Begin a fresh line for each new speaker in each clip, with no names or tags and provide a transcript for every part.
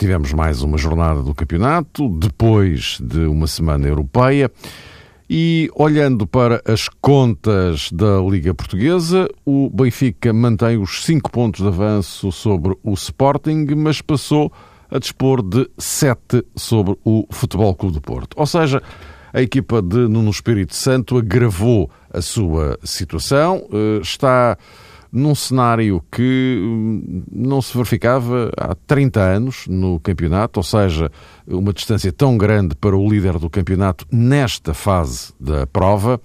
tivemos mais uma jornada do campeonato, depois de uma semana europeia. E olhando para as contas da Liga Portuguesa, o Benfica mantém os 5 pontos de avanço sobre o Sporting, mas passou a dispor de 7 sobre o Futebol Clube do Porto. Ou seja, a equipa de Nuno Espírito Santo agravou a sua situação, eh, está num cenário que hum, não se verificava há 30 anos no campeonato, ou seja, uma distância tão grande para o líder do campeonato nesta fase da prova.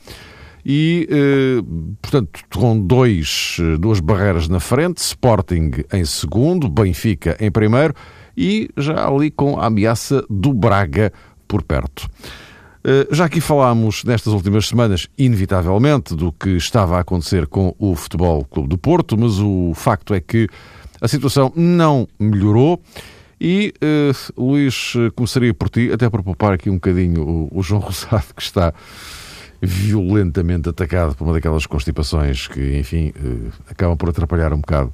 E, eh, portanto, com dois, eh, duas barreiras na frente, Sporting em segundo, Benfica em primeiro e já ali com a ameaça do Braga por perto. Eh, já aqui falámos nestas últimas semanas, inevitavelmente, do que estava a acontecer com o Futebol Clube do Porto, mas o facto é que a situação não melhorou. E, uh, Luís, começaria por ti, até para poupar aqui um bocadinho o, o João Rosado, que está violentamente atacado por uma daquelas constipações que, enfim, uh, acabam por atrapalhar um bocado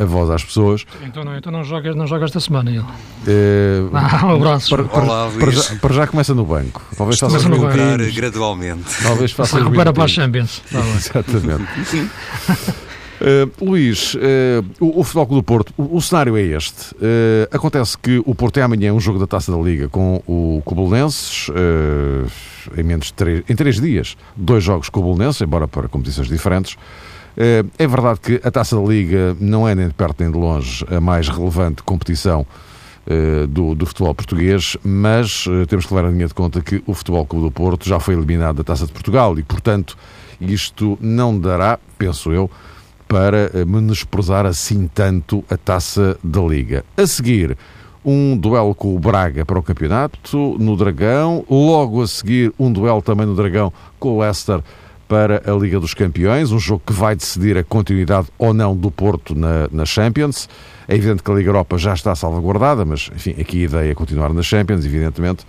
a voz às pessoas.
Então não, então não, jogas, não jogas esta semana, ele.
Uh,
ah, um abraço.
Para, para, Olá, para, já, para, já, começa no banco.
Talvez faça recuperar gradualmente.
Talvez faça
recupera para a Champions.
Tá Exatamente. Uh, Luís, uh, o, o Futebol Clube do Porto, o, o cenário é este. Uh, acontece que o Porto é amanhã um jogo da Taça da Liga com o Cobelenenses, em menos de três, em três dias, dois jogos com o embora para competições diferentes. Eh, é verdade que a Taça da Liga não é nem de perto nem de longe a mais relevante competição eh, do, do, futebol português, mas eh, temos que levar a linha de conta que o Futebol Clube do Porto já foi eliminado da Taça de Portugal e, portanto, isto não dará, penso eu, para menosprezar assim tanto a Taça da Liga. A seguir, um duelo com o Braga para o campeonato no Dragão, logo a seguir um duelo também no Dragão com o Leicester para a Liga dos Campeões, um jogo que vai decidir a continuidade ou não do Porto na, na Champions. É evidente que a Liga Europa já está salvaguardada, mas enfim, aqui a ideia é continuar na Champions, evidentemente.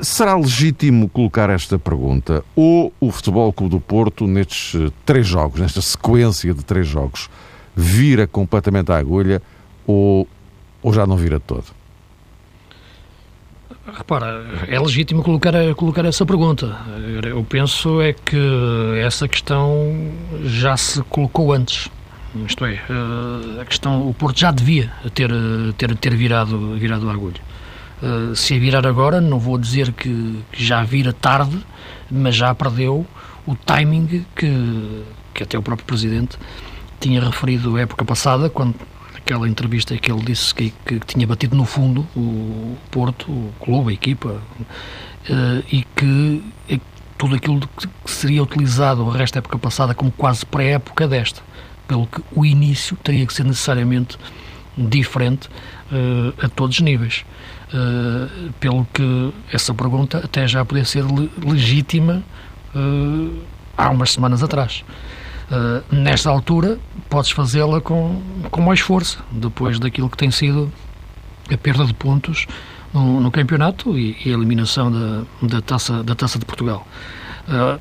Será legítimo colocar esta pergunta? Ou o Futebol Clube do Porto, nestes eh, três jogos, nesta sequência de três jogos, vira completamente a agulha ou, ou já não vira todo?
Repara, é legítimo colocar, colocar essa pergunta. Eu penso é que essa questão já se colocou antes. Isto é, eh, a questão, o Porto já devia ter, ter, ter virado, virado a agulha. Eh, se a virar agora, não vou dizer que, que já vira tarde, mas já perdeu o timing que, que até o próprio Presidente tinha referido época passada, quando aquela entrevista que ele disse que, que, tinha batido no fundo o Porto, o clube, a equipa, uh, e que uh, tudo aquilo que seria utilizado o resto da época passada como quase pré-época desta, pelo que o início teria que ser necessariamente diferente uh, a todos os níveis. Uh, pelo que essa pergunta até já podia ser legítima há umas semanas atrás. Uh, nesta altura, podes fazê-la com, com mais força, depois daquilo que tem sido a perda de pontos no, no campeonato e, e, a eliminação da, da, taça, da taça de Portugal. Uh,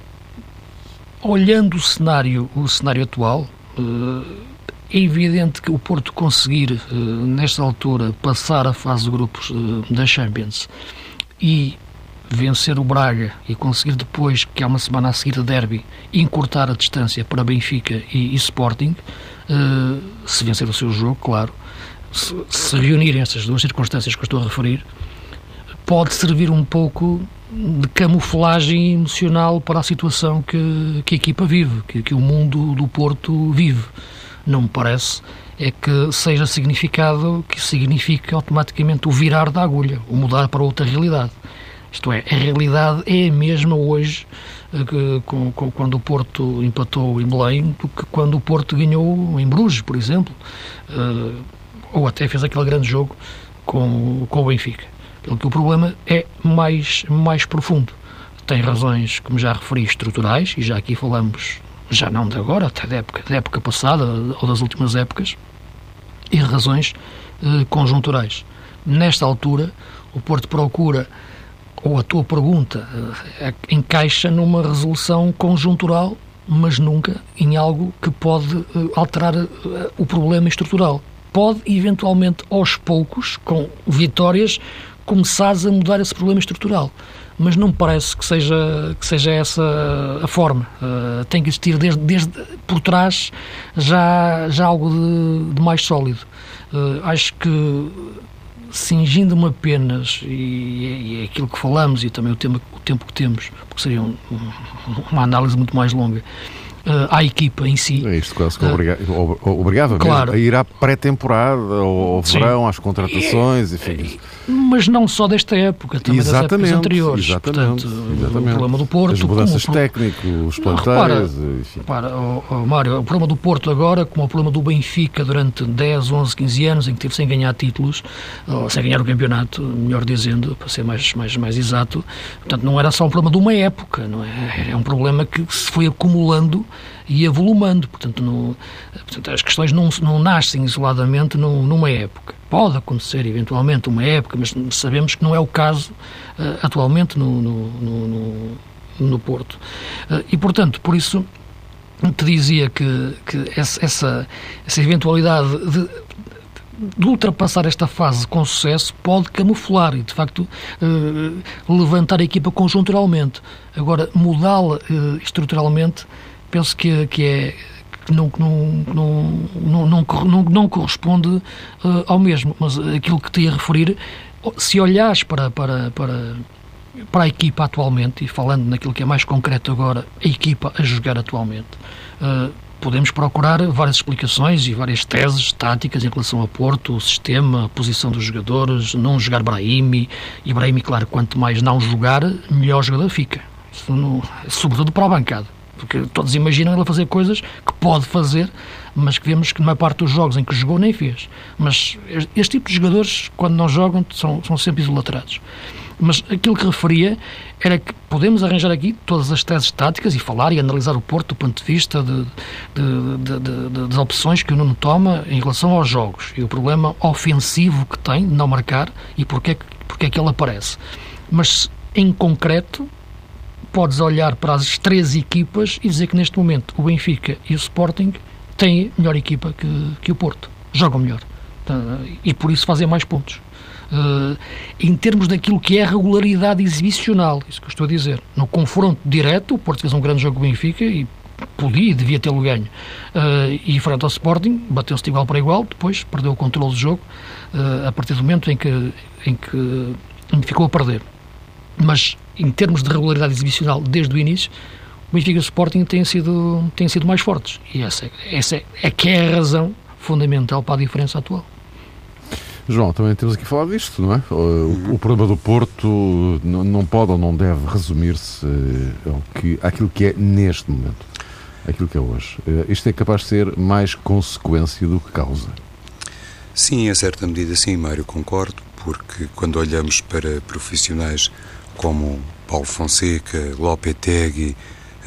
olhando o cenário, o cenário atual, uh, é evidente que o Porto conseguir, nesta altura, passar a fase de grupos da Champions e vencer o Braga e conseguir depois, que há uma semana a seguir de derby, encurtar a distância para Benfica e, e Sporting, uh, se vencer o seu jogo, claro, se, se reunirem estas duas circunstâncias que eu estou a referir, pode servir um pouco de camuflagem emocional para a situação que, que a equipa vive, que, que o mundo do Porto vive. Não me parece é que seja significado que signifique automaticamente o virar da agulha, o mudar para outra realidade. Isto é, a realidade é a mesma hoje eh, que, com, com, quando o Porto empatou em Belém do que quando o Porto ganhou em Bruges, por exemplo, uh, ou até fez aquele grande jogo com, com o Benfica. Pelo que o problema é mais, mais profundo. Tem razões, como já referi, estruturais, e já aqui falamos, já não de agora, até da época, da época passada ou das últimas épocas, e razões eh, conjunturais. Nesta altura, o Porto procura, ou a tua pergunta, eh, encaixa numa resolução conjuntural, mas nunca em algo que pode eh, alterar eh, o problema estrutural. Pode, eventualmente, aos poucos, com vitórias, começares a mudar esse problema estrutural. Mas não me parece que seja, que seja essa a forma. Uh, tem que existir desde, desde por trás já, já algo de, de mais sólido. Uh, acho que cingindo-me apenas, e, é aquilo que falamos e também o tempo, o tempo que temos, porque seria um, uma análise muito mais longa, à equipa em si.
É isto quase que obriga uh, obrigava claro. a ir à pré-temporada, ao, ao verão, às contratações, enfim.
Mas não só desta época, também exatamente, das épocas anteriores.
Exatamente,
Portanto,
exatamente.
o problema do Porto... As
mudanças como, técnicas, os plantéis... Repara,
oh, oh, Mário, o problema do Porto agora, como o problema do Benfica durante 10, 11, 15 anos, em que teve sem ganhar títulos, sem ganhar o campeonato, melhor dizendo, para ser mais, mais, mais exato, portanto, não era só um problema de uma época, não é? É um problema que se foi acumulando e avolumando. Portanto, no, portanto as questões não, não nascem isoladamente numa época. Pode acontecer, eventualmente, uma época, mas sabemos que não é o caso uh, atualmente no, no, no, no Porto. Uh, e, portanto, por isso te dizia que, que essa, essa eventualidade de, de ultrapassar esta fase com sucesso pode camuflar e, de facto, uh, levantar a equipa conjunturalmente. Agora, mudá-la uh, estruturalmente penso que, que é que não, não, não, não, não, não corresponde uh, ao mesmo. Mas aquilo que te ia referir, se olhares para, para, para, para a equipa atualmente, e falando naquilo que é mais concreto agora, a equipa a jogar atualmente, uh, podemos procurar várias explicações e várias teses táticas em relação ao Porto, o sistema, a posição dos jogadores, não jogar Brahimi. E Brahimi, claro, quanto mais não jogar, melhor jogador fica. Não, sobretudo para a bancada porque todos imaginam ele fazer coisas que pode fazer, mas que vemos que na maior parte dos jogos em que jogou nem fez. Mas este tipo de jogadores, quando não jogam, são, são sempre idolatrados. Mas aquilo que referia era que podemos arranjar aqui todas as teses táticas e falar e analisar o Porto do ponto de vista de, de, de, das opções que o Nuno toma em relação aos jogos e o problema ofensivo que tem de não marcar e porque, porque é que ele aparece. Mas em concreto, podes olhar para as três equipas e dizer que neste momento o Benfica e o Sporting têm melhor equipa que, que o Porto. Jogam melhor. E por isso fazem mais pontos. Uh, em termos daquilo que é regularidade exibicional, isso que eu estou a dizer. No confronto direto, o Porto fez um grande jogo com o Benfica e podia e devia tê-lo ganho. Uh, e frente ao Sporting, bateu-se de igual para igual, depois perdeu o controle do jogo uh, a partir do momento em que, em que ficou a perder. Mas em termos de regularidade exibicional desde o início, o Benfica e o Sporting têm sido, têm sido mais fortes. E essa, é, essa é, é que é a razão fundamental para a diferença atual.
João, também temos aqui a falar disto, não é? O, o problema do Porto não, pode ou não deve resumir-se eh, ao que, àquilo que é neste momento, aquilo que é hoje. Eh, isto é capaz de ser mais consequência do que causa.
Sim, em certa medida sim, Mário, concordo, porque quando olhamos para profissionais como Paulo Fonseca, Lopetegui,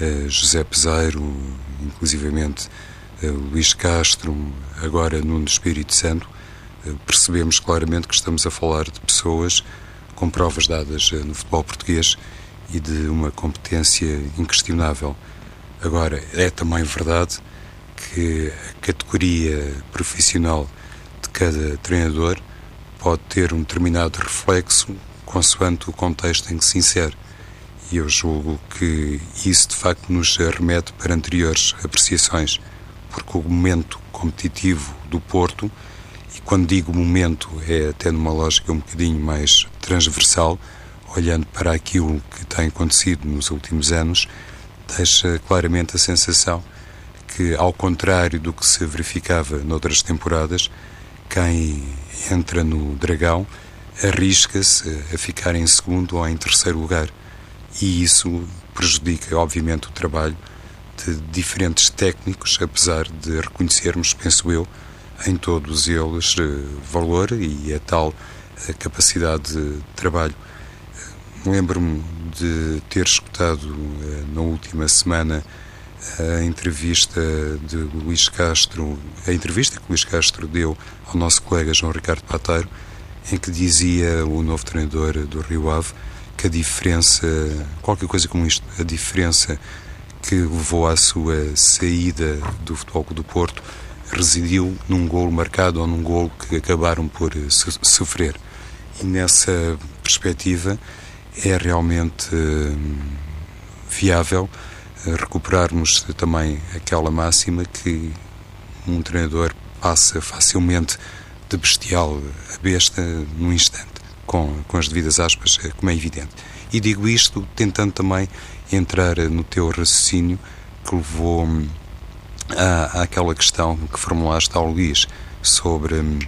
uh, José Peseiro, inclusivamente uh, Luís Castro, agora Nuno Espírito Santo, uh, percebemos claramente que estamos a falar de pessoas com provas dadas no futebol português e de uma competência inquestionável. Agora, é também verdade que a categoria profissional de cada treinador pode ter um determinado reflexo consoante o contexto em que se insere. E eu julgo que isso de facto nos remete para anteriores apreciações, porque o momento competitivo do Porto, e quando digo momento é até numa lógica um bocadinho mais transversal, olhando para aquilo que tem acontecido nos últimos anos, deixa claramente a sensação que, ao contrário do que se verificava noutras temporadas, quem entra no Dragão arrisca-se a ficar em segundo ou em terceiro lugar. E isso prejudica, obviamente, o trabalho de diferentes técnicos, apesar de reconhecermos, penso eu, em todos eles eh, valor e a tal a capacidade de trabalho. Lembro-me de ter escutado na última semana a entrevista de Luís Castro, a entrevista que Luís Castro deu ao nosso colega João Ricardo Pateiro, em que dizia o novo treinador do Rio Ave que a diferença, qualquer coisa como isto, a diferença que levou à sua saída do Futebol do Porto residiu num golo marcado ou num golo que acabaram por sofrer. E nessa perspectiva é realmente hum, viável recuperarmos também aquela máxima que um treinador passa facilmente de bestial a besta num instante, com, com as devidas aspas, como é evidente. E digo isto tentando também entrar no teu raciocínio que levou à, àquela questão que formulaste ao Luís sobre hum,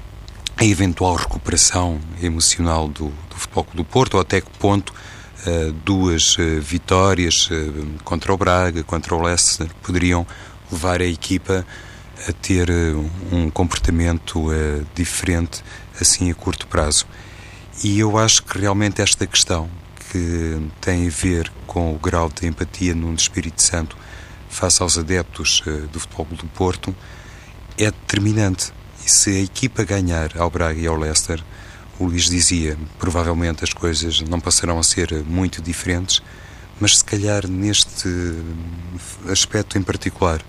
a eventual recuperação emocional do, do Futebol do Porto, ou até que ponto uh, duas uh, vitórias uh, contra o Braga, contra o Leicester, poderiam levar a equipa a ter um comportamento diferente assim a curto prazo. E eu acho que realmente esta questão que tem a ver com o grau de empatia no Espírito Santo face aos adeptos do Futebol do Porto é determinante. E se a equipa ganhar ao Braga e ao Leicester, o Luís dizia, provavelmente as coisas não passarão a ser muito diferentes, mas se calhar neste aspecto em particular,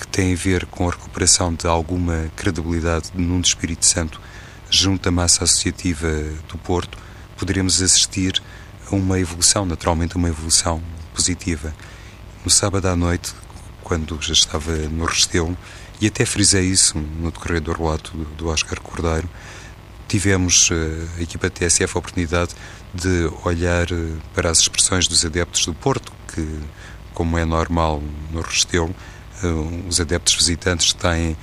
que tem a ver com a recuperação de alguma credibilidade de Nuno Espírito Santo junto à massa associativa do Porto, poderemos assistir a uma evolução, naturalmente uma evolução positiva. No sábado à noite, quando já estava no Restelo, e até frisei isso no decorrer do relato do Oscar Cordeiro, tivemos, eh, a equipa TSF, a oportunidade de olhar eh, para as expressões dos adeptos do Porto, que, como é normal no Restelo, os adeptos visitantes têm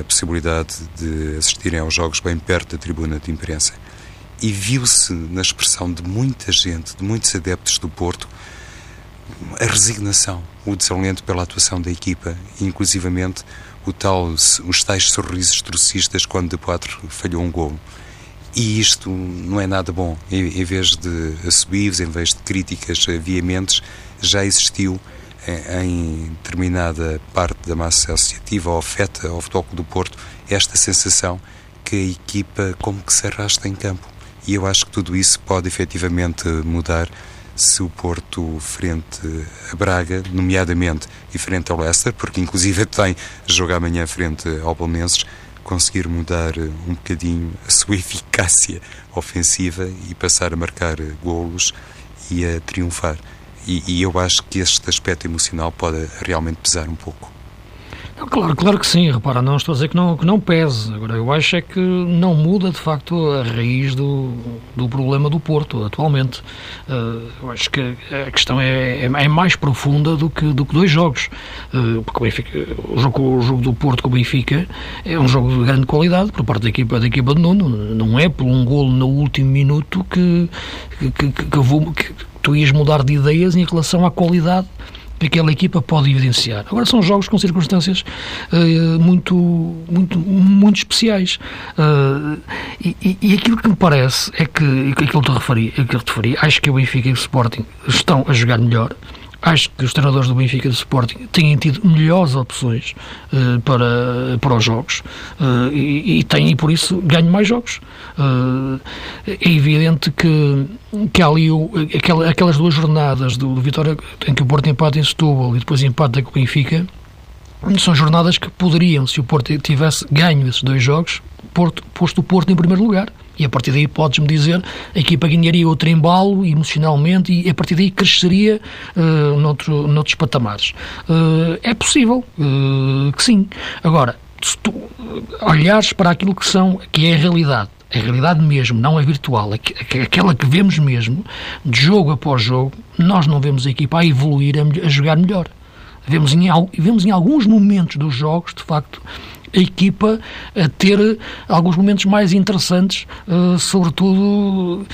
a possibilidade de assistirem aos jogos bem perto da tribuna de imprensa. E viu-se na expressão de muita gente, de muitos adeptos do Porto, a resignação, o desalento pela atuação da equipa, inclusivamente o tal, os tais sorrisos trocistas quando de quatro falhou um gol. E isto não é nada bom. Em, em vez de assobios, em vez de críticas veementes, já existiu eh, em determinada parte da massa associativa ou afeta ao Futebol do Porto esta sensação que a equipa como que se arrasta em campo. E eu acho que tudo isso pode efetivamente mudar se o Porto frente a Braga, nomeadamente, e frente ao Leicester, porque inclusive tem jogo amanhã frente ao Bolonenses, conseguir mudar um bocadinho a sua eficácia ofensiva e passar a marcar golos e a triunfar. E, e eu acho que este aspecto emocional pode realmente pesar um pouco.
Claro, claro que sim, repara, não estou a dizer que não, que não pese. Agora, eu acho é que não muda de facto a raiz do, do problema do Porto atualmente. Uh, eu acho que a questão é, é, é, mais profunda do que, do que dois jogos. Uh, porque o, Benfica, o, jogo, o jogo do Porto com o Benfica é um jogo de grande qualidade por parte da equipa, da equipa de Nuno. Não é por um golo no último minuto que, que, que, que, vou, que tu ias mudar de ideias em relação à qualidade que aquela equipa pode evidenciar. Agora são jogos com circunstâncias uh, muito, muito, muito especiais. Uh, e, e, aquilo que me parece é que, aquilo que que te referi, acho que o Benfica e o Sporting estão a jogar melhor. Acho que os treinadores do Benfica e do Sporting têm tido melhores opções uh, para, para os jogos uh, e, e têm, e por isso, ganham mais jogos. Uh, é evidente que, que ali o, aquela, aquelas duas jornadas do, do Vitória em que o Porto empata em Setúbal e depois empata com o Benfica são jornadas que poderiam, se o Porto tivesse ganho esses dois jogos, Porto, posto o Porto em primeiro lugar. E a partir daí podes-me dizer a equipa ganharia outro embalo emocionalmente e a partir daí cresceria uh, noutro, noutros patamares. Uh, é possível uh, que sim. Agora, se tu olhares para aquilo que são, que é a realidade, a realidade mesmo, não a virtual, aquela que vemos mesmo, de jogo após jogo, nós não vemos a equipa a evoluir, a, a jogar melhor. Vemos em, vemos em alguns momentos dos jogos, de facto, a equipa a ter alguns momentos mais interessantes, uh, sobretudo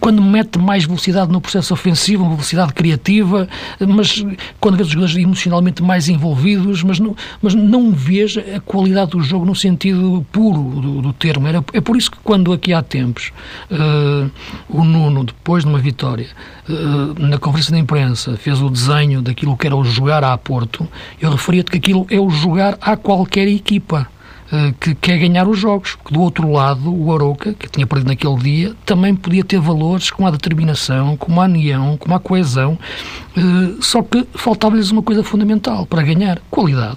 quando mete mais velocidade no processo ofensivo, uma velocidade criativa, mas quando vês os jogadores emocionalmente mais envolvidos, mas não, mas não vês a qualidade do jogo no sentido puro do, do termo. Era, é por isso que quando aqui há tempos uh, o Nuno, depois de uma vitória, uh, na conferência de imprensa, fez o desenho daquilo que era o jogar a Porto, eu referia-te que aquilo é o jogar a qualquer equipa. Eh, que quer ganhar os jogos. Porque do outro lado, o Arouca, que tinha perdido naquele dia, também podia ter valores como a determinação, como a união, como a coesão, eh, só que faltava-lhes uma coisa fundamental para ganhar: qualidade.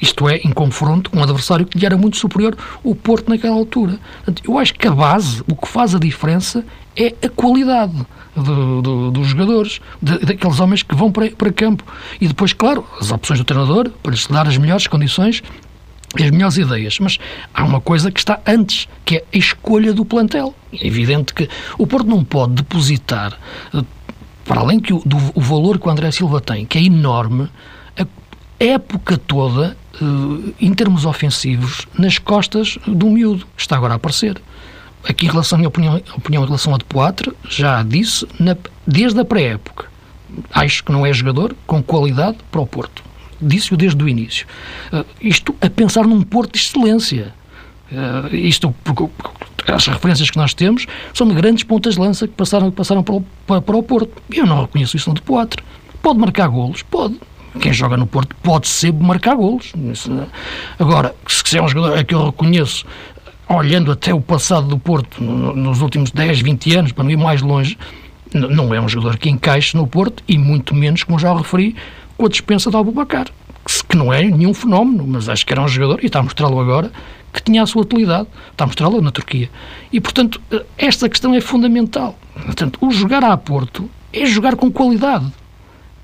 Isto é, em confronto com um adversário que lhe era muito superior, o Porto, naquela altura. Eu acho que a base, o que faz a diferença, é a qualidade. Do, do, dos jogadores, de, daqueles homens que vão para, para campo. E depois, claro, as opções do treinador, para lhes dar as melhores condições as melhores ideias, mas há uma coisa que está antes, que é a escolha do plantel. É evidente que o Porto não pode depositar, eh, para além que o, do, o valor que o André Silva tem, que é enorme, a época toda, eh, em termos ofensivos, nas costas do miúdo, está agora a aparecer. Aqui, em relação à minha opinião, opinião em relação a De Poitre, já disse, na, desde a pré-época, acho que não é jogador com qualidade para o Porto disse-o desde o início. Uh, isto a pensar num porto de excelência. Uh, isto, porque, as referências que nós temos são de grandes pontas de lança que passaram, passaram para, o, para, para o Porto. Eu não reconheço isso no de Poitre. Pode marcar golos? Pode. Quem joga no Porto pode sempre marcar golos. Agora, se é um jogador é que eu reconheço, olhando até o passado do Porto nos últimos 10, 20 anos, para não ir mais longe, não é um jogador que encaixe no Porto e muito menos, como já referi, com a dispensa de Albubacar, que não é nenhum fenómeno, mas acho que era um jogador, e está a mostrá-lo agora, que tinha a sua utilidade, está a mostrá-lo na Turquia. E, portanto, esta questão é fundamental. Portanto, o jogar a Porto é jogar com qualidade.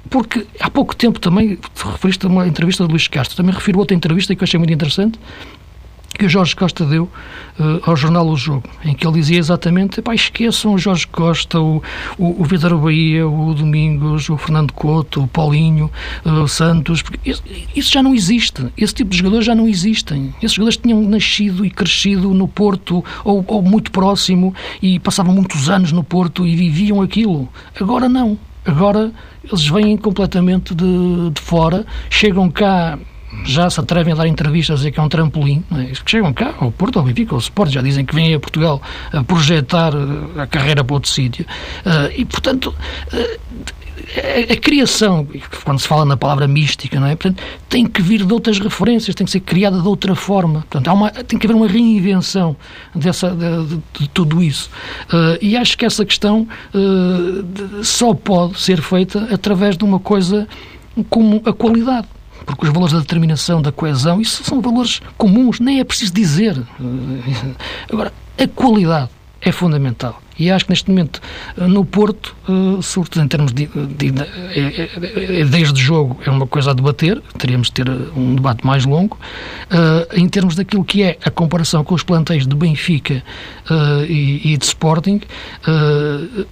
Porque há pouco tempo também, referiste a uma entrevista de Luís Castro, também refiro outra entrevista que eu achei muito interessante, que o Jorge Costa deu uh, ao jornal O Jogo, em que ele dizia exatamente, pá, esqueçam o Jorge Costa, o, o, o Vitor Bahia, o Domingos, o Fernando Couto, o Paulinho, uh, o Santos, isso, isso, já não existe, esse tipo de jogadores já não existem. Esses jogadores tinham nascido e crescido no Porto, ou, ou muito próximo, e passavam muitos anos no Porto e viviam aquilo. Agora não. Agora eles vêm completamente de, de fora, chegam cá já se atrevem a dar entrevistas a dizer que é um trampolim, é? que chegam cá, ao Porto, ao Benfica, ao Sport, já dizem que vêm a Portugal a projetar eh, a carreira para outro sítio. Uh, e, portanto, uh, a, a, criação, quando se fala na palavra mística, não é? Portanto, tem que vir de outras referências, tem que ser criada de outra forma. Portanto, uma, tem que haver uma reinvenção dessa, de, de, de tudo isso. Uh, e acho que essa questão de, só pode ser feita através de uma coisa como a qualidade porque os valores da determinação, da coesão, isso são valores comuns, nem é preciso dizer. Agora, a qualidade é fundamental. E acho que neste momento, eh, no Porto, uh, sobretudo em termos de, de, de, é, ideias de jogo, é uma coisa a debater, teríamos de ter um debate mais longo. Uh, em termos daquilo que é a comparação com os plantéis de Benfica uh, e, e, de Sporting,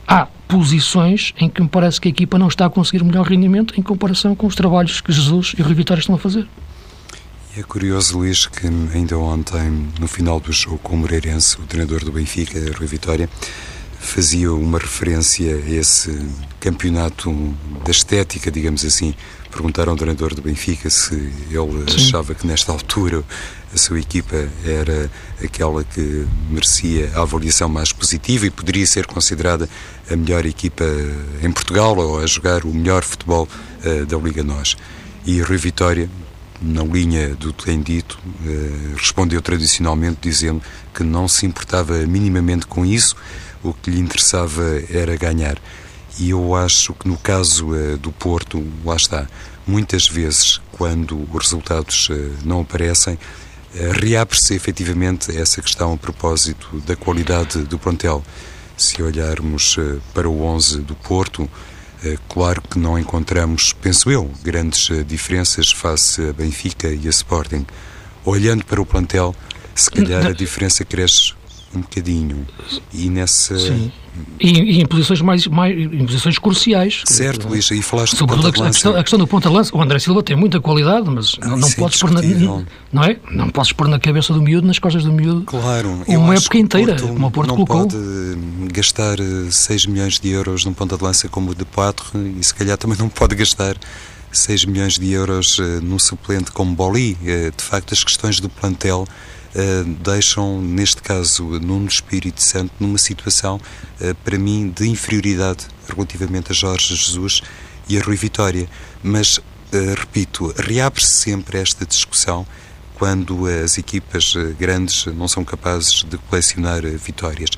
há posições em que me parece que a equipa não está a conseguir melhor rendimento em comparação com os trabalhos que Jesus e o Rui Vitória estão a fazer.
É curioso, Luís, que ainda ontem, no final do jogo com o Moreirense, o treinador do Benfica, Rui Vitória, fazia uma referência a esse campeonato da estética, digamos assim. Perguntaram ao treinador do Benfica se ele Sim. achava que nesta altura a sua equipa era aquela que merecia a avaliação mais positiva e poderia ser considerada a melhor equipa em Portugal ou a jogar o melhor futebol uh, da Liga Nós. E Rui Vitória, na linha do tem dito, uh, respondeu tradicionalmente dizendo que não se importava minimamente com isso, o que lhe interessava era ganhar. E eu acho que no caso uh, do Porto, lá está, muitas vezes, quando os resultados não aparecem, eh, reabre-se efetivamente essa questão a propósito da qualidade do plantel. Se olharmos eh, para o 11 do Porto, eh, claro que não encontramos, penso eu, grandes diferenças face a Benfica e a Sporting. Olhando para o plantel, se calhar a diferença cresce um bocadinho. E nessa.
Sim. E, e, em posições mais, mais em posições cruciais.
Certo, Luís, e falaste
Sobretudo a, a, questão, a questão do ponta de lança. O André Silva tem muita qualidade, mas ah, não,
é
podes pôr na, não é? Não podes pôr na cabeça do miúdo, nas costas do miúdo.
Claro,
uma época inteira, Porto como o Porto
não
colocou.
pode gastar 6 eh, milhões de euros num ponta de lança como o de Patro e se calhar também não pode gastar 6 milhões de euros uh, num suplente como Boli. De facto, as questões do plantel deixam, neste caso, Nuno Espírito Santo, numa situação, para mim, de inferioridade relativamente a Jorge Jesus e a Rui Vitória. Mas, repito, reabre-se sempre esta discussão quando as equipas grandes não são capazes de colecionar vitórias.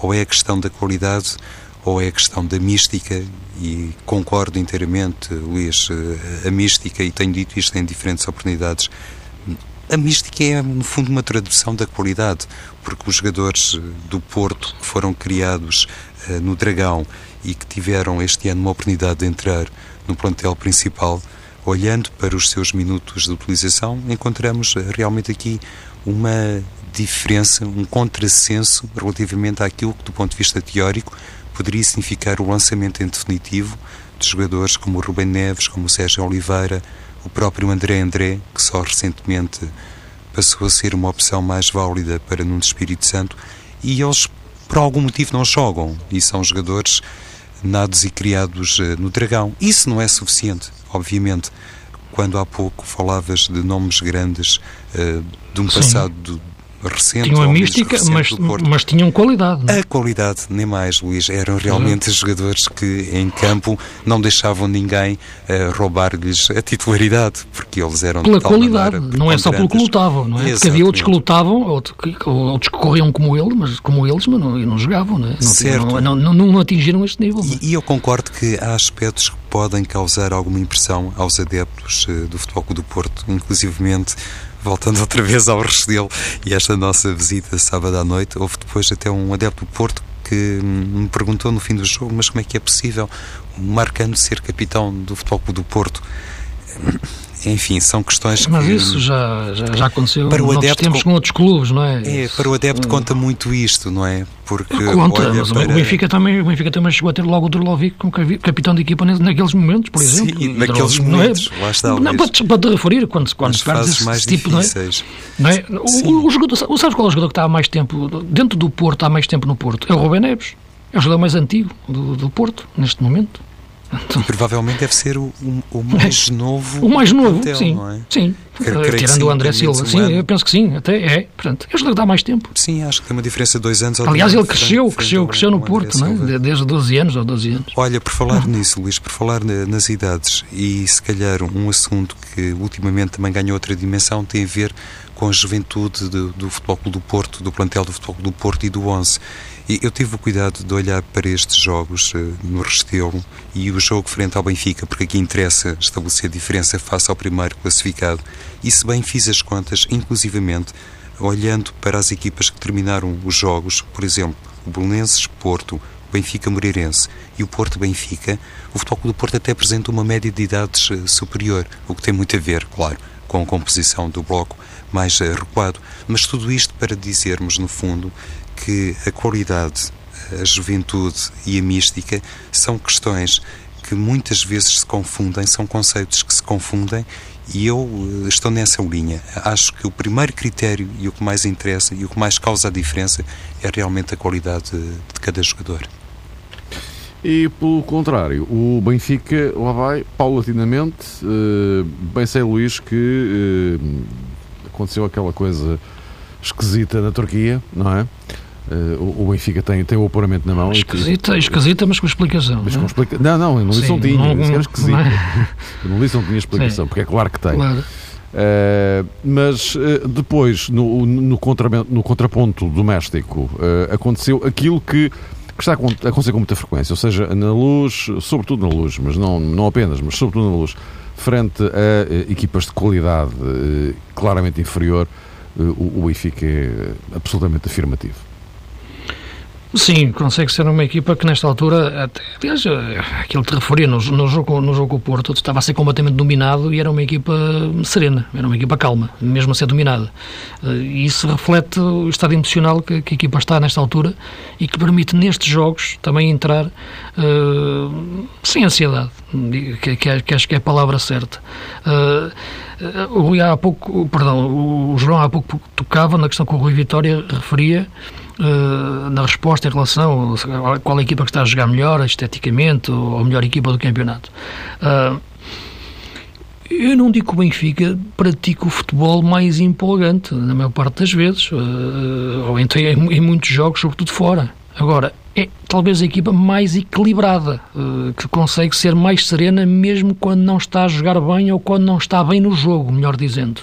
Ou é a questão da qualidade ou é a questão da mística, e concordo inteiramente, Luís, eh, a mística, e tenho dito isto em diferentes oportunidades, a mística é, no fundo, uma tradução da qualidade, porque os jogadores eh, do Porto que foram criados uh, no Dragão e que tiveram este ano uma oportunidade de entrar no plantel principal, olhando para os seus minutos de utilização, encontramos uh, realmente aqui uma diferença, um contrassenso relativamente àquilo que, do ponto de vista teórico, poderia significar o lançamento em definitivo de jogadores como o Rubem Neves, como o Sérgio Oliveira, o próprio André André, que só recentemente passou a ser uma opção mais válida para Nuno Espírito Santo, e eles por algum motivo não jogam e são jogadores nados e criados eh, no Dragão. Isso não é suficiente, obviamente. Quando há pouco falavas de nomes grandes uh, de um Sim. passado recente.
Tinham a mística, mas, mas tinham qualidade.
Não? É? A qualidade, nem mais, Luís. Eram realmente uhum. jogadores que em campo não deixavam ninguém uh, roubar-lhes a titularidade, porque eles eram
Pela qualidade, não é só pelo que lutavam, não é? Porque havia outros que lutavam, outros que, outros que corriam como, ele, mas, como eles, mas não, não jogavam, não é? Não,
certo.
Não, não, não, atingiram este nível.
E, e, eu concordo que há aspectos que podem causar alguma impressão aos adeptos uh, do Futebol Clube do Porto, inclusivamente voltando outra vez ao Restelo e esta nossa visita sábado à noite, houve depois até um adepto do Porto que me perguntou no fim do jogo, mas como é que é possível o Marcano ser capitão do Futebol Clube do Porto? Enfim, são questões
Mas
que...
isso já, já, já aconteceu para o adepto, tempos com outros clubes, não é?
É, para o adepto hum. conta muito isto, não é?
Porque conta, mas para... o, Benfica também, o Benfica também chegou a ter logo o Drolovic como capitão de equipa naqueles momentos, por exemplo.
Sim, naqueles momentos,
é?
lá está.
Não, para, para te referir, quando, quando perdes esse, mais tipo, difíceis. não é? Não é? O, o, jogador, sabes qual é o jogador que está há mais tempo, dentro do Porto, há mais tempo no Porto? É o Rubén Neves. É o jogador mais antigo do, do Porto, neste momento.
E provavelmente deve ser o, o, mais novo.
O mais novo, hotel, sim. É? Sim. Tirando sim, o André Silva. Sim, ano. eu penso que sim, até é. Portanto, é jogador dá mais tempo.
Sim, acho que tem uma diferença de dois anos.
Aliás, ele cresceu, cresceu, cresceu no Porto, não é? desde 12 anos ou 12 anos.
Olha, por falar nisso, Luís, por falar nas idades e se calhar um assunto que ultimamente também ganhou outra dimensão tem a ver com a juventude do, do Futebol Clube do Porto, do plantel do Futebol Clube do Porto e do Onze. E eu tive o cuidado de olhar para estes jogos uh, no Restelo e o jogo frente ao Benfica, porque aqui interessa estabelecer diferença face ao primeiro classificado. E se bem fiz as contas, inclusivamente, olhando para as equipas que terminaram os jogos, por exemplo, o Belenenses Porto, o Benfica Moreirense e o Porto Benfica, o Futebol do Porto até apresenta uma média de idades uh, superior, o que tem muito a ver, claro, com a composição do bloco mais uh, recuado. Mas tudo isto para dizermos, no fundo, que a qualidade, a juventude e a mística são questões que muitas vezes se confundem, são conceitos que se confundem e eu eh, estou nessa linha. Acho que o primeiro critério e o que mais interessa e o que mais causa a diferença é realmente a qualidade de cada jogador.
E pelo contrário, o Benfica lá vai paulatinamente. Uh, bem sei, Luís, que uh, aconteceu aquela coisa esquisita na Turquia, não é? Uh, o Benfica tem, tem o apuramento na mão.
Esquisita, que... esquisita mas com explicação. Mas
não,
com
é? explica... não, não, não disse não tinha, não. Não, é? eu não disse não tinha explicação, Sim. porque é claro que tem. Claro. Uh, mas uh, depois, no, no, contra, no contraponto doméstico, aconteceu aquilo que, que está a acontecer com muita frequência, ou seja, na luz, sobretudo na luz, mas não, não apenas, mas sobretudo na luz, frente a equipas de qualidade claramente inferior, o, o Benfica é absolutamente afirmativo.
Sim, consegue ser uma equipa que nesta altura, até, aliás, aquilo que te referia no, no, jogo, no jogo Porto, estava a ser completamente dominado e era uma equipa serena, era uma equipa calma, mesmo a ser dominada. Eh, e isso reflete o estado emocional que, que, a equipa está nesta altura e que permite nestes jogos também entrar uh, sem ansiedade, que, que, que, acho que é a palavra certa. Uh, o Rui há pouco, perdão, o João há pouco tocava na questão que o Rui Vitória referia uh, na resposta em relação a qual a equipa que está a jogar melhor, esteticamente, ou a melhor equipa do campeonato. Uh, eu não digo que o Benfica pratica o futebol mais empolgante, na maior parte das vezes, uh, ou então em, em, muitos jogos, sobretudo fora. Agora, é talvez a equipa mais equilibrada, que consegue ser mais serena mesmo quando não está a jogar bem ou quando não está bem no jogo, melhor dizendo.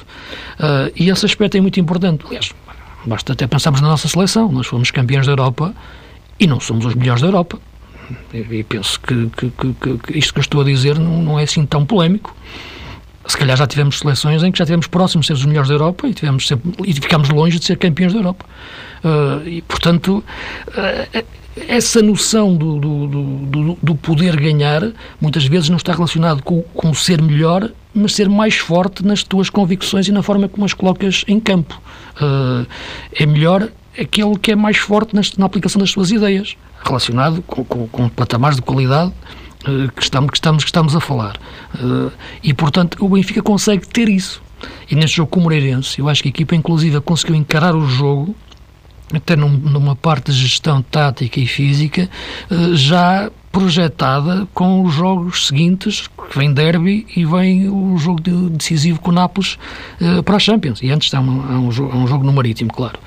E esse aspecto é muito importante. Aliás, Basta até pensarmos na nossa seleção. Nós fomos campeões da Europa e não somos os melhores da Europa. E penso que, que, que, que isto que eu estou a dizer não, não, é assim tão polémico. Se calhar já tivemos seleções em que já tivemos próximos de ser os melhores da Europa e, tivemos sempre, e ficámos longe de ser campeões da Europa. Uh, e, portanto, uh, essa noção do, do, do, do, poder ganhar muitas vezes não está relacionado com, com ser melhor, mas ser mais forte nas tuas convicções e na forma como as colocas em campo. Uh, é melhor aquele que é mais forte nas, na aplicação das suas ideias, relacionado com, com, com patamares de qualidade uh, que, estamos, que, estamos, que estamos a falar. Uh, e, portanto, o Benfica consegue ter isso. E neste jogo com o Moreirense, eu acho que a equipa, inclusive, conseguiu encarar o jogo até num, numa parte de gestão tática e física, eh, já projetada com os jogos seguintes, que vem derby e vem o jogo decisivo com o Nápoles uh, para a Champions. E antes há um, há um jogo no Marítimo, claro.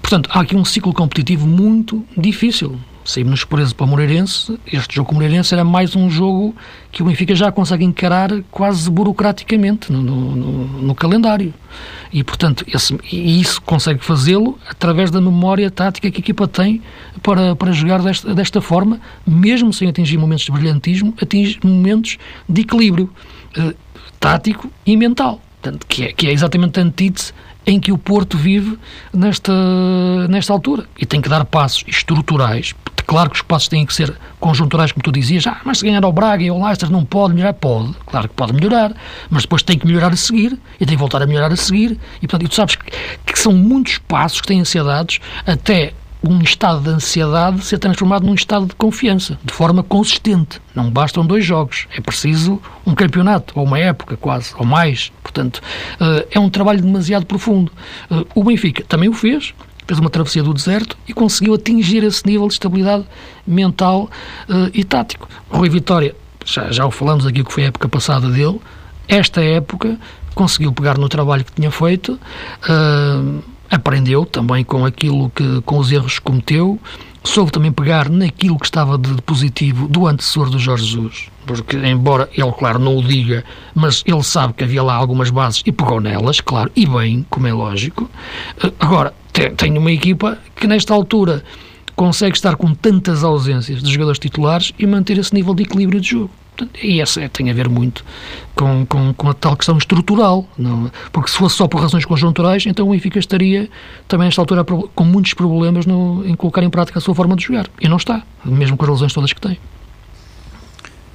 Portanto, há aqui um ciclo competitivo muito difícil saímos presos para o Moreirense. Este jogo com o Moreirense era mais um jogo que o Benfica já consegue encarar quase burocraticamente no, no, no, calendário. E, portanto, esse, e isso consegue fazê-lo através da memória tática que a equipa tem para, para jogar desta, desta forma, mesmo sem atingir momentos de brilhantismo, atingir momentos de equilíbrio uh, tático e mental. Portanto, que, é, que é exatamente a antítese em que o Porto vive nesta, nesta altura. E tem que dar passos estruturais. Claro que os passos têm que ser conjunturais, como tu dizias, ah, mas se ganhar ao Braga e ao Leicester não pode melhorar? Pode, claro que pode melhorar, mas depois tem que melhorar a seguir e tem que voltar a melhorar a seguir. E, portanto, e tu sabes que, que são muitos passos que têm ser dados até um estado de ansiedade ser transformado num estado de confiança, de forma consistente. Não bastam dois jogos, é preciso um campeonato, ou uma época quase, ou mais. Portanto, eh, é um trabalho demasiado profundo. Eh, o Benfica também o fez, fez uma travessia do deserto e conseguiu atingir esse nível de estabilidade mental eh, e tático. Rui Vitória, já, já o falamos aqui que foi a época passada dele, esta época conseguiu pegar no trabalho que tinha feito, uh, aprendeu também com aquilo que, com os erros que cometeu, soube também pegar naquilo que estava de positivo do antecessor do Jorge Jesus, porque embora ele, claro, não o diga, mas ele sabe que havia lá algumas bases e pegou nelas, claro, e bem, como é lógico. Eh, agora, tem uma equipa que nesta altura consegue estar com tantas ausências de jogadores titulares e manter esse nível de equilíbrio de jogo. E essa é, tem a ver muito com, com, com a tal questão estrutural. Não? Porque se fosse só por razões conjunturais, então o Benfica estaria também, nesta altura, com muitos problemas no, em colocar em prática a sua forma de jogar. E não está, mesmo com as lesões todas que tem.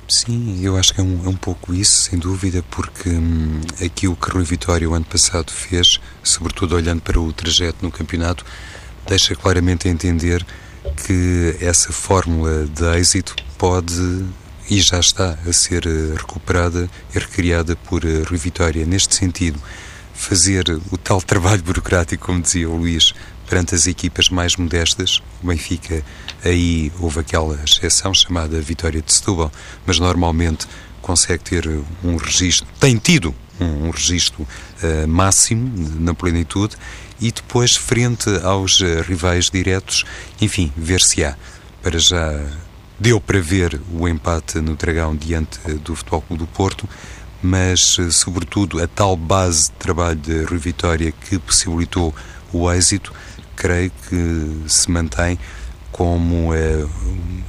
Sim, eu acho que é um, é um pouco isso, sem dúvida, porque hum, aquilo que Rui Vitória o ano passado fez, sobretudo olhando para o trajeto no campeonato, deixa claramente a entender que essa fórmula de êxito pode e já está a ser eh, recuperada e recriada por eh, Rui Vitória. Neste sentido, fazer o tal trabalho burocrático, como dizia o Luís, perante as equipas mais modestas. O Benfica, aí houve aquela exceção chamada Vitória de Setúbal, mas normalmente consegue ter um registro, tem tido um, um registro uh, máximo na plenitude e depois, frente aos uh, rivais diretos, enfim, ver-se-á. Para já Deu para ver o empate no Dragão diante do Futebol Clube do Porto, mas, sobretudo, a tal base de trabalho de Rui Vitória que possibilitou o êxito, creio que se mantém como a, eh,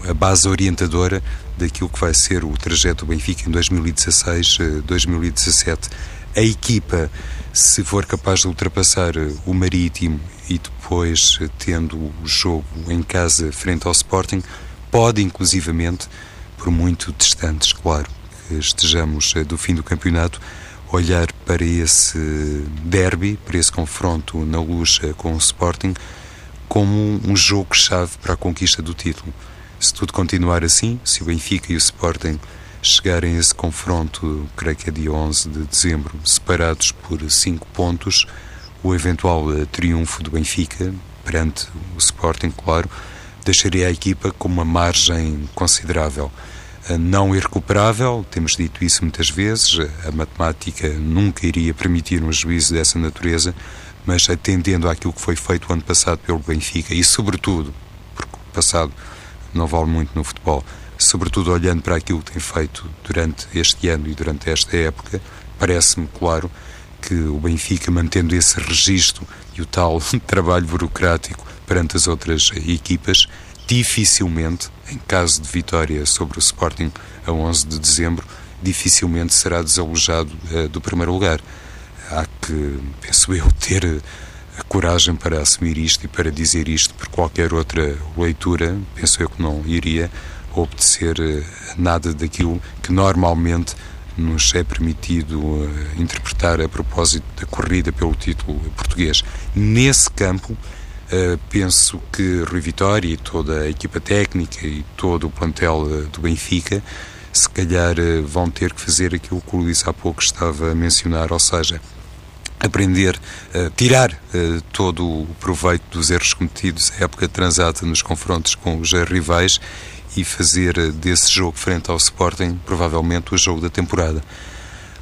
a base orientadora daquilo que vai ser o trajeto do Benfica em 2016-2017 a equipa, se for capaz de ultrapassar o Marítimo e depois tendo o jogo em casa frente ao Sporting, pode inclusivamente, por muito distantes, claro, que estejamos do fim do campeonato, olhar para esse derby, para esse confronto na luz com o Sporting, como um jogo-chave para a conquista do título. Se tudo continuar assim, se o Benfica e o Sporting chegarem a esse confronto, creio que é dia 11 de dezembro, separados por 5 pontos, o eventual eh, triunfo do Benfica perante o Sporting, claro, deixaria a equipa com uma margem considerável. Eh, não irrecuperável, temos dito isso muitas vezes, a matemática nunca iria permitir um juízo dessa natureza, mas atendendo àquilo que foi feito o ano passado pelo Benfica e, sobretudo, porque o passado não vale muito no futebol, sobretudo olhando para aquilo que tem feito durante este ano e durante esta época, parece-me claro que o Benfica, mantendo esse registro e o tal trabalho burocrático perante as outras equipas, dificilmente, em caso de vitória sobre o Sporting a 11 de dezembro, dificilmente será desalojado uh, do primeiro lugar. Há que, penso eu, ter a coragem para assumir isto e para dizer isto, por qualquer outra leitura, penso eu que não iria obedecer eh, nada daquilo que normalmente nos é permitido uh, interpretar a propósito da corrida pelo título português. Nesse campo, uh, penso que Rui Vitória e toda a equipa técnica e todo o plantel do Benfica se calhar vão ter que fazer aquilo que o Luís há pouco estava a mencionar, ou seja, aprender, a tirar uh, todo o proveito dos erros cometidos à época transata nos confrontos com os rivais e fazer uh, desse jogo frente ao Sporting provavelmente o jogo da temporada.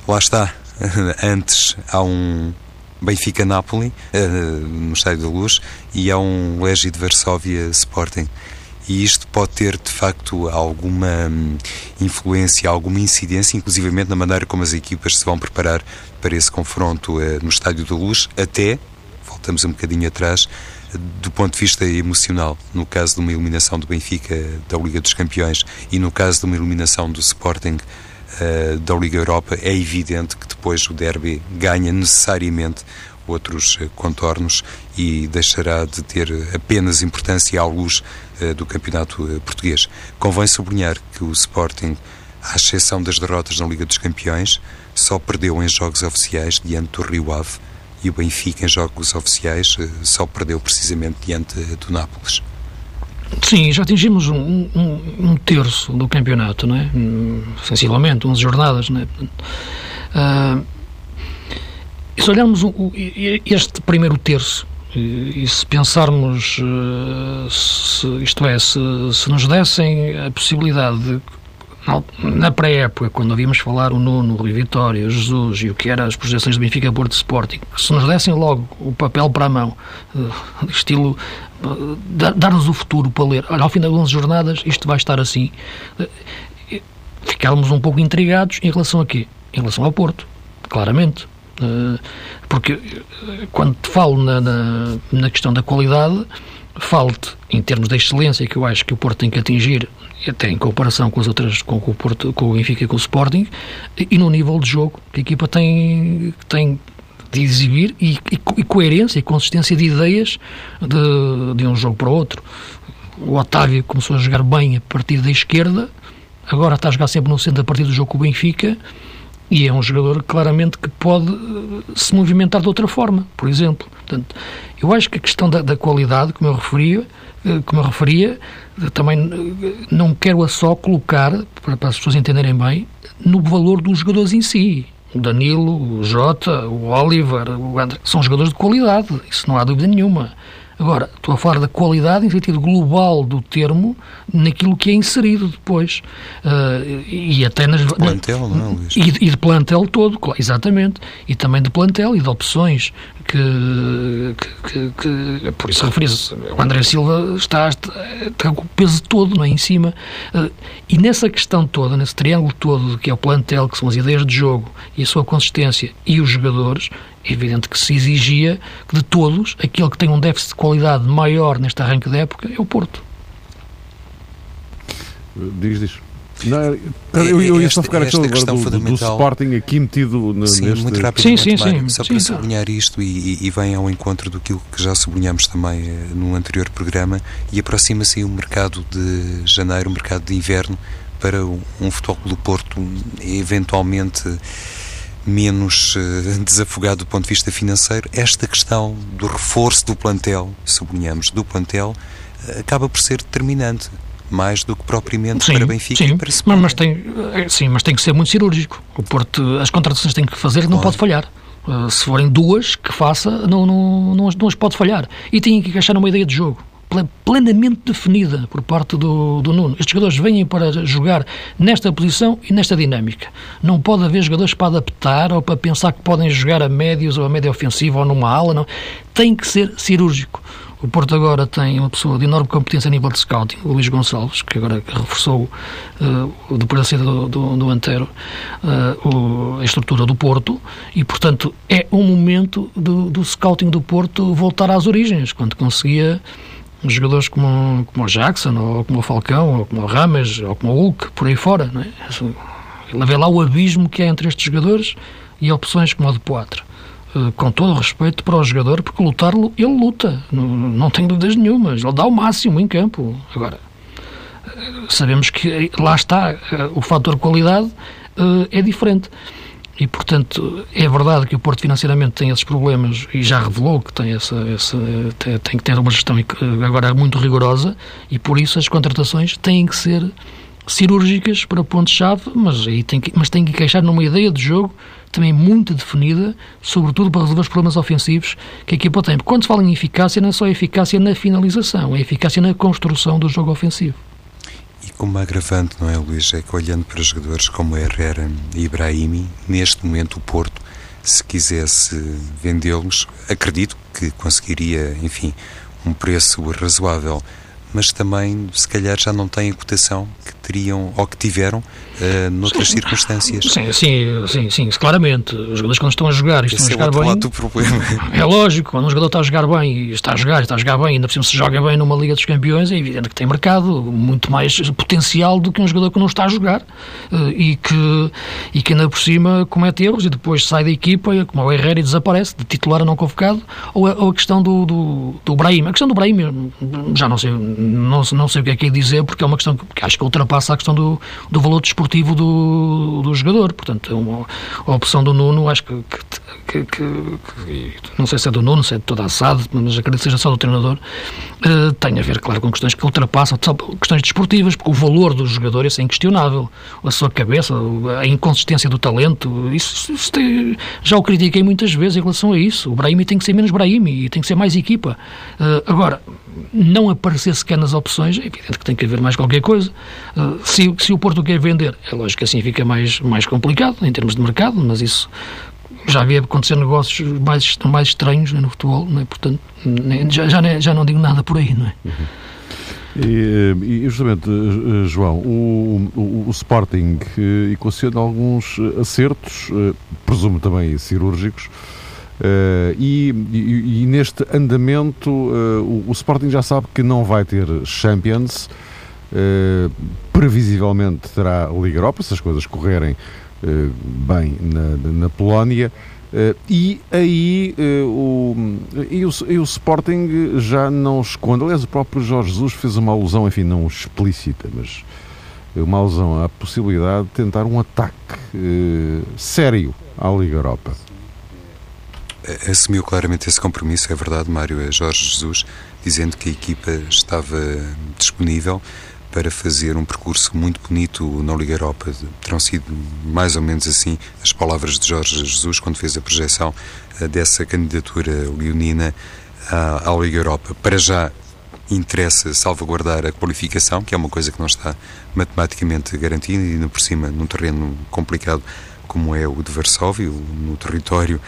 Lá está, antes há um Benfica-Napoli uh, no Estádio da Luz e há um Legi de Varsóvia Sporting e isto pode ter de facto alguma hum, influência, alguma incidência, inclusivamente na maneira como as equipas se vão preparar para esse confronto eh, no Estádio da Luz, até, voltamos um bocadinho atrás, do ponto de vista emocional, no caso de uma eliminação do Benfica da Liga dos Campeões e no caso de uma eliminação do Sporting uh, da Liga Europa, é evidente que depois o derby ganha necessariamente outros eh, contornos e deixará de ter apenas importância à luz do campeonato português. Convém sublinhar que o Sporting, à exceção das derrotas na Liga dos Campeões, só perdeu em jogos oficiais diante do Rio Ave e o Benfica em jogos oficiais uh, só perdeu precisamente diante do Nápoles.
Sim, já atingimos um, um, um, terço do campeonato, não é? Sensivelmente, 11 jornadas, não é? Uh, e se olharmos este primeiro terço, e se pensarmos, eh, se, isto é, se, se nos dessem a possibilidade de na pré-época, quando ouvíamos falar o Nuno, o Vitória, o Jesus e o que eram as projeções do Benfica Porto Sporting, se nos dessem logo o papel para a mão, eh, estilo eh, dar-nos o futuro para ler, olha, ao fim das 11 jornadas isto vai estar assim, ficávamos um pouco intrigados em relação a quê? Em relação ao Porto, claramente. Eh, porque eh, quando te falo na, na, na questão da qualidade, falo-te em termos de excelência que eu acho que o Porto tem que atingir, até em comparação com as outras, com, o Porto, com o Benfica e com o Sporting, e no nível de jogo que a equipa tem, tem de exibir e, e, e coerência e consistência de ideias de, de um jogo para o outro. O Otávio começou a jogar bem a partir da esquerda, agora está a jogar sempre no centro a partir do jogo com o Benfica e é um jogador claramente que pode eh, se movimentar de outra forma, por exemplo. Portanto, eu acho que a questão da, da qualidade, como eu referia, eh, como eu referia, também eh, não quero a só colocar, para, para as pessoas entenderem bem, no valor dos jogadores em si. O Danilo, o Jota, o Oliver, o André, são jogadores de qualidade, isso não há dúvida nenhuma. Agora, estou a falar da qualidade em sentido global do termo naquilo que é inserido depois. Uh, e até nas.
De plantel, não é, Luís?
E, e de plantel todo, exatamente. E também de plantel e de opções que. que, que, que por isso referi-se. O André Silva está, está, com o peso todo não é, em cima. Uh, e nessa questão toda, nesse triângulo todo que é o plantel, que são as ideias de jogo e a sua consistência e os jogadores, é evidente que se exigia que de todos, aquele que tem um déficit de qualidade maior neste arranque da época é o Porto.
Diz, diz. Não, eu, eu ia só ficar esta, esta questão do, do, Sporting aqui metido
sim,
neste...
muito rapidamente, sim, sim, sim, só para sim, sublinhar isto e, e, vem ao encontro do que já sublinhamos também eh, no anterior programa e aproxima-se o mercado de janeiro, o mercado de inverno para um, um futebol do Porto eventualmente menos uh, desafogado do ponto de vista financeiro, esta questão do reforço do plantel, sublinhamos, do plantel, uh, acaba por ser determinante mais do que propriamente sim, para Benfica
sim,
e para
Mas, mas tem, eh, sim, mas tem que ser muito cirúrgico. O Porto, as contratações têm que fazer, não pode falhar. Uh, se forem duas que faça, não, não, não, não as pode falhar. E tem que encaixar numa ideia de jogo plenamente definida por parte do, do Nuno. Estes jogadores vêm para jogar nesta posição e nesta dinâmica. Não pode haver jogadores para adaptar ou para pensar que podem jogar a médios ou a média ofensiva ou numa ala. Não. Tem que ser cirúrgico. O Porto agora tem uma pessoa de enorme competência a nível de scouting, o Luís Gonçalves, que agora reforçou, uh, depois da saída do, do, do Antero, uh, o, a estrutura do Porto, e, portanto, é um momento do, do scouting do Porto voltar às origens, quando conseguia jogadores como, como o Jackson, ou como o Falcão, ou como o Rames, ou como o Hulk, por aí fora. Não é? Ele vê lá o abismo que é entre estes jogadores e opções como o de Poitre. Uh, com todo o respeito para o jogador, porque lutar, ele luta, não, não tenho dúvidas nenhumas, ele dá o máximo em campo. Agora, uh, sabemos que lá está, o fator qualidade é diferente. E, portanto, é verdade que o Porto financeiramente tem esses problemas e já revelou que tem, essa, essa tem, que ter uma gestão agora muito rigorosa e, por isso, as contratações têm que ser cirúrgicas para pontos-chave, mas, que, mas tem que encaixar numa ideia de jogo também muito definida, sobretudo para resolver os problemas ofensivos que a equipa tem. Quando se fala em eficácia, não é só eficácia na finalização, é eficácia na construção do jogo ofensivo.
Como agravante, não é, Luís? É que olhando para jogadores como Herrera e Ibrahimi, neste momento o Porto, se quisesse vendê-los, acredito que conseguiria, enfim, um preço razoável mas também, se calhar, já não têm a cotação que teriam ou que tiveram uh, noutras sim. circunstâncias.
Sim, sim, sim, sim, claramente. Os jogadores quando estão a jogar e estão a jogar
é
bem.
Do problema.
É lógico, quando um jogador está a jogar bem e está a jogar, está a jogar bem, ainda por cima se joga bem numa Liga dos Campeões, é evidente que tem mercado muito mais potencial do que um jogador que não está a jogar uh, e, que, e que ainda por cima comete erros e depois sai da equipa, como o Herrera, e desaparece, de titular a não convocado, ou a, ou a questão do, do, do Brahim. A questão do Brahim, já não sei não, não sei o que é que é dizer, porque é uma questão que acho que ultrapassa a questão do, do valor desportivo do, do jogador. Portanto, é uma, a opção do Nuno, acho que, que, que, que, não sei se é do Nuno, se é de toda a SAD, mas acredito que seja só do treinador, uh, tem a ver, claro, com questões que ultrapassam, questões desportivas, porque o valor do jogador isso é inquestionável. A sua cabeça, a inconsistência do talento, isso, isso tem, já o critiquei muitas vezes em relação a isso. O Brahimi tem que ser menos Brahimi e tem que ser mais equipa. Uh, agora, não aparecer sequer nas opções, é evidente que tem que haver mais qualquer coisa. Uh, se, se o Porto quer vender, é lógico que assim fica mais, mais complicado em termos de mercado, mas isso já havia acontecer negócios mais, mais estranhos né, no futebol, não é? portanto, nem, já, já, já não digo nada por aí, não é? Uhum.
E, e, justamente, eh, João, o, o, o Sporting eh, equaciona alguns acertos, eh, presumo também cirúrgicos, e, e, e, neste andamento o, o, Sporting já sabe que não vai ter Champions previsivelmente terá Liga Europa se as coisas correrem bem na, na Polónia. E aí o, e o, e o Sporting já não esconde. Aliás o próprio Jorge Jesus fez uma alusão, enfim, não explícita mas uma alusão à possibilidade de tentar um ataque sério à Liga Europa.
Assumiu claramente esse compromisso, é verdade, Mário, é Jorge Jesus, dizendo que a equipa estava disponível para fazer um percurso muito bonito na Liga Europa. Terão sido mais ou menos assim as palavras de Jorge Jesus quando fez a projeção eh, dessa candidatura leonina à, Liga Europa. Para já interessa salvaguardar a qualificação, que é uma coisa que não está matematicamente garantida e, por cima, num terreno complicado como é o de Varsóvia, no território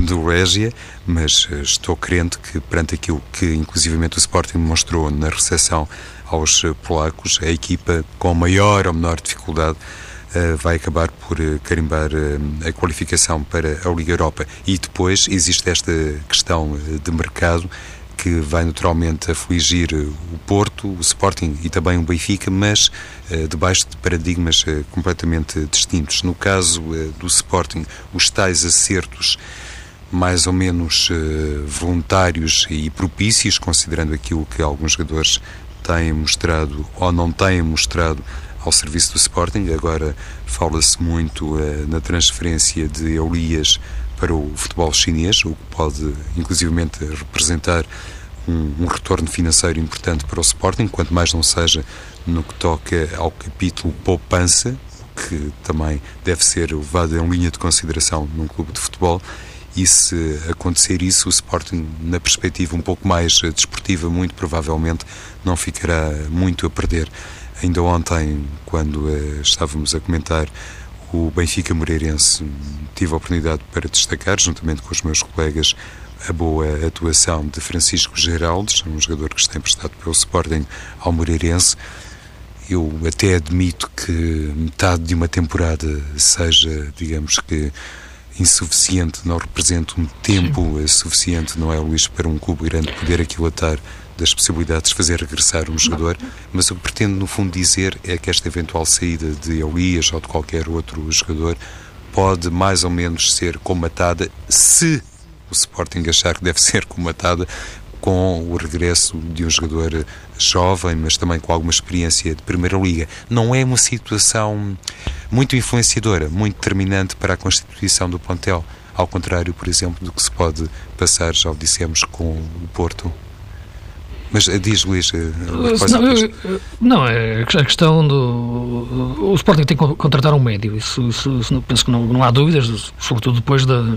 do Regia, mas eh, estou crente que perante aquilo que inclusivamente o Sporting mostrou na recepção aos eh, polacos, a equipa com maior ou menor dificuldade Uh, vai acabar por carimbar a qualificação para a Liga Europa. E depois existe esta questão de mercado que vai naturalmente afligir o Porto, o Sporting e também o Benfica, mas uh, debaixo de paradigmas uh, completamente distintos. No caso do Sporting, os tais acertos mais ou menos voluntários e propícios, considerando aquilo que alguns jogadores têm mostrado ou não têm mostrado ao serviço do Sporting. Agora fala-se muito na transferência de Elias para o futebol chinês, o que pode inclusivamente representar um, um, retorno financeiro importante para o Sporting, quanto mais não seja no que toca ao capítulo poupança, que também deve ser levado em linha de consideração num clube de futebol. E se acontecer isso, o Sporting, na perspectiva um pouco mais desportiva, muito provavelmente não ficará muito a perder. Ainda ontem, quando uh, estávamos a comentar o Benfica Moreirense, tive a oportunidade para destacar, juntamente com os meus colegas, a boa atuação de Francisco Geraldes, um jogador que está emprestado pelo Sporting ao Moreirense. Eu até admito que metade de uma temporada seja, digamos que, insuficiente, não representa um tempo Sim. suficiente, não é, Luís, para um clube grande poder aquilatar das possibilidades de fazer regressar um jogador, mas o que pretendo, no fundo, dizer é que esta eventual saída de Elias ou de qualquer outro jogador pode mais ou menos ser comatada se Sporting achar que deve ser comatada com o regresso de um jogador jovem, mas também com alguma experiência de Primeira Liga. Não é uma situação muito influenciadora, muito determinante para a constituição do plantel, ao contrário, por exemplo, do que se pode passar, já o dissemos, com o Porto. Mas eh, diz, Luís, eh,
não, não, é a questão do. O Sporting tem que contratar um médio, isso, isso, isso penso que não, não há dúvidas, sobretudo depois da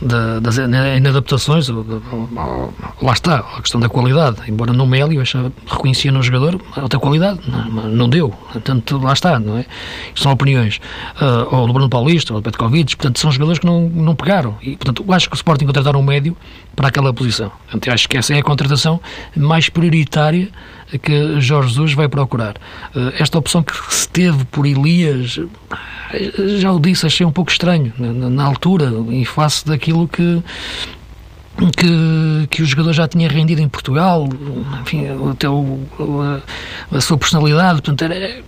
da, das inadaptações, lá está, a questão da qualidade. Embora no Mélio eu reconhecia no jogador alta qualidade, não, não deu. Portanto, lá está, não é? São opiniões. Uh, ou do Bruno Paulista, ou do Petkovic, portanto, são jogadores que não, não pegaram. E, portanto, acho que o Sporting contratar um médio para aquela posição. Portanto, acho que essa é a contratação mais prioritária que Jorge Jesus vai procurar. Uh, esta opção que se teve por Elias já o disse, achei um pouco estranho na, na altura, em face daquilo que que, que o jogador já tinha rendido em Portugal, enfim, até o, a, a sua personalidade, portanto, era,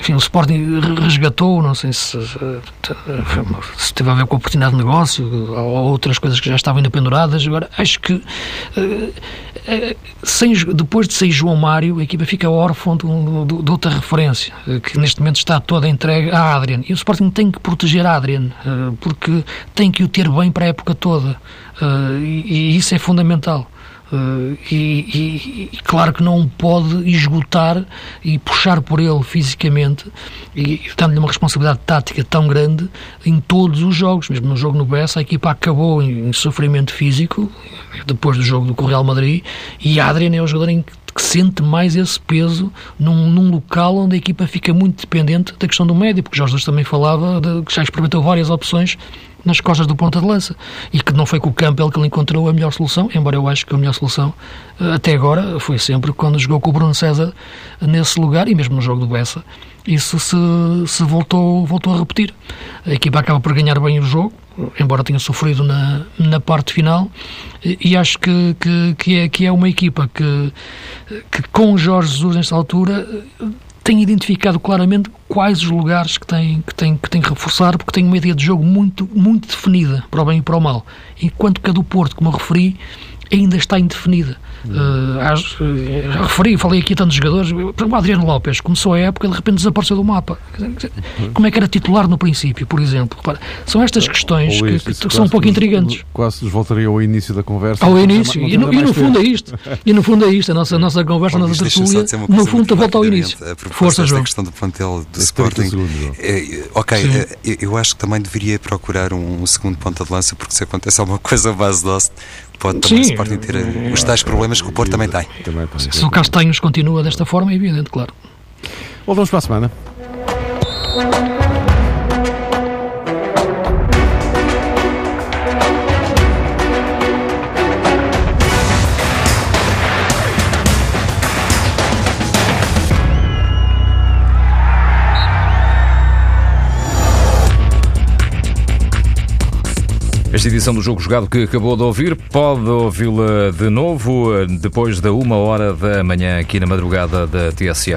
enfim, o Sporting resgatou, não sei se, se teve a ver com a oportunidade de negócio ou outras coisas que já estavam ainda penduradas. Agora, acho que eh, eh, sem, depois de sair João Mário, a equipa fica órfã de, de, outra referência, eh, que neste momento está toda entregue a Adrian. E o Sporting tem que proteger a Adrian, porque tem que o ter bem para a época toda. E isso é fundamental. Uh, e, e, e, claro que não pode esgotar e puxar por ele fisicamente e dando-lhe uma responsabilidade tática tão grande em todos os jogos, mesmo no jogo no Bessa a equipa acabou em, em sofrimento físico depois do jogo do Real Madrid e Adrian é o jogador em que que sente mais esse peso num, num, local onde a equipa fica muito dependente da questão do médio, porque Jorge Jesus também falava de, que já experimentou várias opções nas costas do ponta de lança. E que não foi com o Campbell que ele encontrou a melhor solução, embora eu acho que a melhor solução eh, até agora foi sempre quando jogou com o Bruno César nesse lugar e mesmo no jogo do Bessa. Isso se, se voltou, voltou a repetir. A equipa acaba por ganhar bem o jogo, embora tenha sofrido na, na parte final, e, e acho que, que, que, é, que é uma equipa que, que com Jorge Jesus nesta altura tem identificado claramente quais os lugares que tem, que tem, que tem que reforçar, porque tem uma ideia de jogo muito, muito definida, para o bem e para o mal. Enquanto que a do Porto, como eu referi, ainda está indefinida. Uh, uh, referi, falei aqui a tantos jogadores. O Adriano Lopes começou a época de repente desapareceu do mapa. Como é que era titular no princípio, por exemplo? São estas questões que, que são um pouco intrigantes.
Quase nos voltaria ao início da conversa.
Ao início. e, no, e no fundo é isto. E no fundo é isto. A nossa, a nossa conversa, a nossa tertúlia, no fundo volta ao início.
Força, João. A questão do plantel do Sporting. É, ok, é, eu acho que também deveria procurar um, segundo ponta de lança, porque se acontece alguma coisa à base do pode também Sim, o Sporting ter os tais problemas que o Porto também tem. Também
tem. Se o Castanhos continua desta forma, é evidente, claro.
Voltamos para a semana.
Esta edição do Jogo Jogado que acabou de ouvir pode ouvi-la de novo eh, depois da uma hora da manhã aqui na madrugada da TSF.